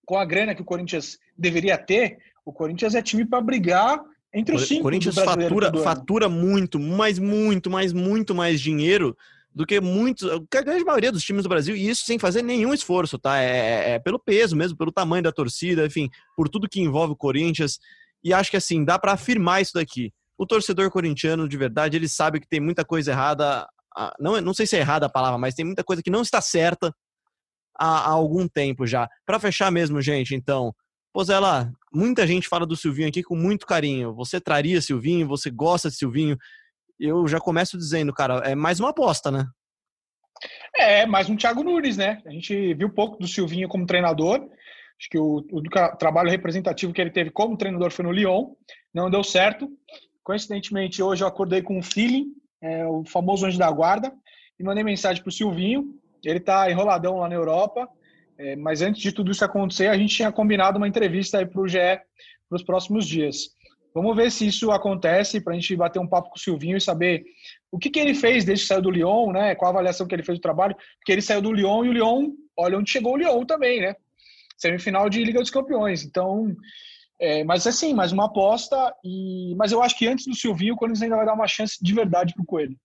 com a grana que o Corinthians deveria ter, o Corinthians é time para brigar entre os cinco. O Corinthians fatura, fatura muito, mas muito, mas muito mais dinheiro do que muitos, a grande maioria dos times do Brasil, e isso sem fazer nenhum esforço, tá? É, é, é pelo peso mesmo, pelo tamanho da torcida, enfim, por tudo que envolve o Corinthians. E acho que assim, dá para afirmar isso daqui. O torcedor corintiano, de verdade, ele sabe que tem muita coisa errada. Não, não sei se é errada a palavra, mas tem muita coisa que não está certa há, há algum tempo já. Para fechar mesmo, gente, então, Pozela, muita gente fala do Silvinho aqui com muito carinho. Você traria Silvinho, você gosta de Silvinho. Eu já começo dizendo, cara, é mais uma aposta, né? É, mais um Thiago Nunes, né? A gente viu pouco do Silvinho como treinador. Acho que o, o trabalho representativo que ele teve como treinador foi no Lyon, não deu certo. Coincidentemente, hoje eu acordei com um feeling, é, o famoso anjo da guarda, e mandei mensagem para o Silvinho. Ele está enroladão lá na Europa, é, mas antes de tudo isso acontecer, a gente tinha combinado uma entrevista aí para o GE para os próximos dias. Vamos ver se isso acontece para a gente bater um papo com o Silvinho e saber o que, que ele fez desde que saiu do Lyon, né? Qual a avaliação que ele fez do trabalho, porque ele saiu do Lyon e o Lyon, olha onde chegou o Lyon também, né? Semifinal de Liga dos Campeões. Então, é, mas assim, mais uma aposta. E, mas eu acho que antes do Silvinho, o Corinthians ainda vai dar uma chance de verdade para o Coelho.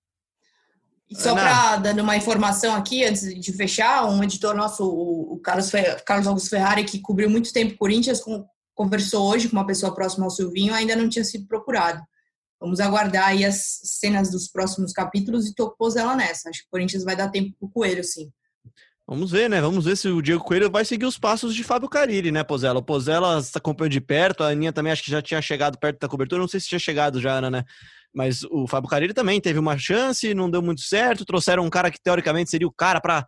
Só para dando uma informação aqui, antes de fechar, um editor nosso, o Carlos, Carlos Augusto Ferrari, que cobriu muito tempo Corinthians, conversou hoje com uma pessoa próxima ao Silvinho, ainda não tinha sido procurado. Vamos aguardar aí as cenas dos próximos capítulos e topôs ela nessa. Acho que o Corinthians vai dar tempo pro Coelho, sim. Vamos ver, né? Vamos ver se o Diego Coelho vai seguir os passos de Fábio Carilli, né, Pozella? O Pozella acompanhou de perto, a Aninha também acho que já tinha chegado perto da cobertura, não sei se tinha chegado já, Ana, né? Mas o Fábio Carilli também teve uma chance, não deu muito certo, trouxeram um cara que teoricamente seria o cara para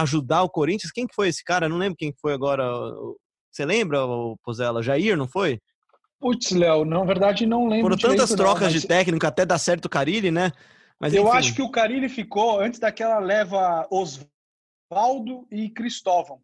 ajudar o Corinthians. Quem que foi esse cara? Não lembro quem foi agora. Você lembra, Pozella? Jair, não foi? Putz, Léo, na verdade não lembro. Foram tantas trocas não, mas... de técnico até dar certo o Carilli, né? Mas, eu acho que o Carilli ficou antes daquela leva Osvaldo e Cristóvão.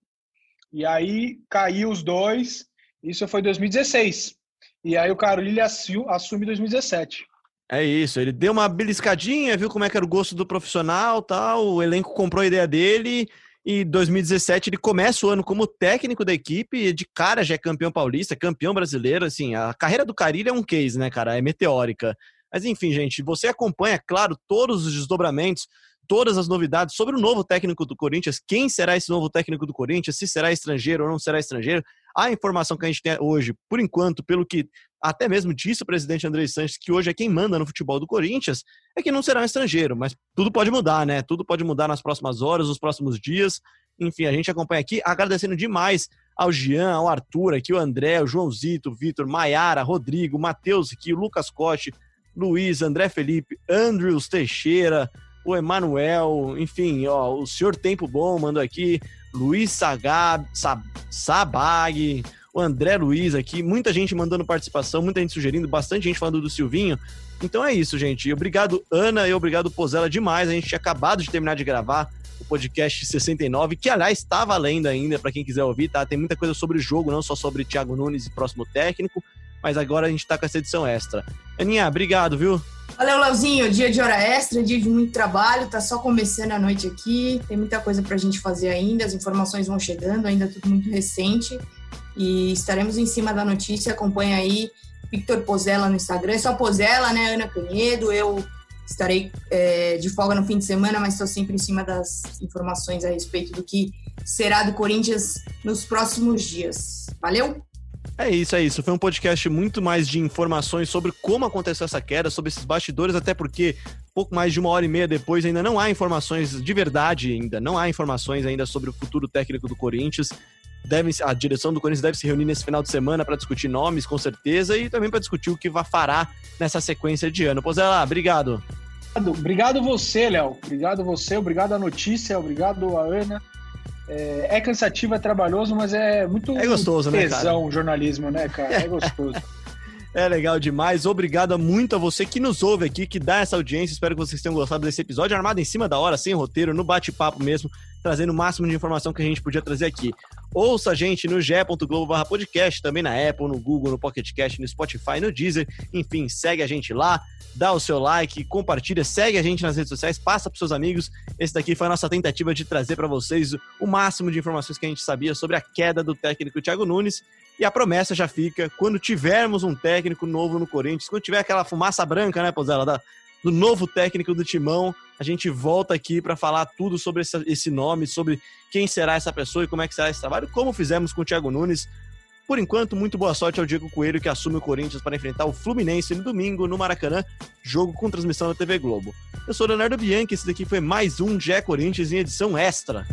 E aí caiu os dois. Isso foi 2016. E aí o Carilli assume 2017. É isso, ele deu uma beliscadinha, viu como é que era o gosto do profissional, tal, o elenco comprou a ideia dele e 2017 ele começa o ano como técnico da equipe e de cara já é campeão paulista, campeão brasileiro, assim, a carreira do Carilho é um case, né, cara, é meteórica. Mas enfim, gente, você acompanha, claro, todos os desdobramentos, todas as novidades sobre o novo técnico do Corinthians, quem será esse novo técnico do Corinthians, se será estrangeiro ou não será estrangeiro. A informação que a gente tem hoje, por enquanto, pelo que até mesmo disse o presidente André Sanches, que hoje é quem manda no futebol do Corinthians, é que não será um estrangeiro, mas tudo pode mudar, né? Tudo pode mudar nas próximas horas, nos próximos dias. Enfim, a gente acompanha aqui, agradecendo demais ao Jean, ao Arthur, aqui o André, o Joãozito, o Vitor, Maiara, Rodrigo, Matheus aqui, o Lucas Cote, Luiz, André Felipe, Andrews Teixeira, o Emanuel, enfim, ó, o senhor Tempo Bom mandou aqui, Luiz Sagab, Sab, Sabag, o André Luiz aqui, muita gente mandando participação, muita gente sugerindo, bastante gente falando do Silvinho. Então é isso, gente. Obrigado, Ana, e obrigado, Pozella, demais. A gente tinha acabado de terminar de gravar o podcast 69, que aliás está valendo ainda para quem quiser ouvir, tá? Tem muita coisa sobre o jogo, não só sobre Thiago Nunes e próximo técnico, mas agora a gente tá com essa edição extra. Aninha, obrigado, viu? Valeu, Leozinho. Dia de hora extra, dia de muito trabalho, tá só começando a noite aqui. Tem muita coisa pra gente fazer ainda, as informações vão chegando, ainda tudo muito recente. E estaremos em cima da notícia. Acompanha aí Victor Pozella no Instagram. É só Pozella, né? Ana Canedo. Eu estarei é, de folga no fim de semana, mas estou sempre em cima das informações a respeito do que será do Corinthians nos próximos dias. Valeu? É isso, é isso. Foi um podcast muito mais de informações sobre como aconteceu essa queda, sobre esses bastidores, até porque pouco mais de uma hora e meia depois ainda não há informações de verdade ainda, não há informações ainda sobre o futuro técnico do Corinthians. Deve, a direção do Corinthians deve se reunir nesse final de semana para discutir nomes, com certeza, e também para discutir o que vai fará nessa sequência de ano. Pois é obrigado. Obrigado você, Léo. Obrigado você, obrigado a notícia, obrigado a Ana. É, é, cansativo, é trabalhoso, mas é muito é gostoso, né, tesão o jornalismo, né, cara? É gostoso. É legal demais. Obrigado muito a você que nos ouve aqui, que dá essa audiência. Espero que vocês tenham gostado desse episódio armado em cima da hora, sem roteiro, no bate-papo mesmo, trazendo o máximo de informação que a gente podia trazer aqui. Ouça a gente no ge.globo podcast, também na Apple, no Google, no Pocket Cast, no Spotify, no Deezer. Enfim, segue a gente lá, dá o seu like, compartilha, segue a gente nas redes sociais, passa para seus amigos. Esse daqui foi a nossa tentativa de trazer para vocês o máximo de informações que a gente sabia sobre a queda do técnico Thiago Nunes. E a promessa já fica, quando tivermos um técnico novo no Corinthians, quando tiver aquela fumaça branca, né, Pozela, da, do novo técnico do Timão. A gente volta aqui para falar tudo sobre esse, nome, sobre quem será essa pessoa e como é que será esse trabalho, como fizemos com o Thiago Nunes. Por enquanto, muito boa sorte ao Diego Coelho, que assume o Corinthians para enfrentar o Fluminense no domingo, no Maracanã, jogo com transmissão da TV Globo. Eu sou Leonardo Bianchi, esse daqui foi mais um Gé Corinthians em edição extra.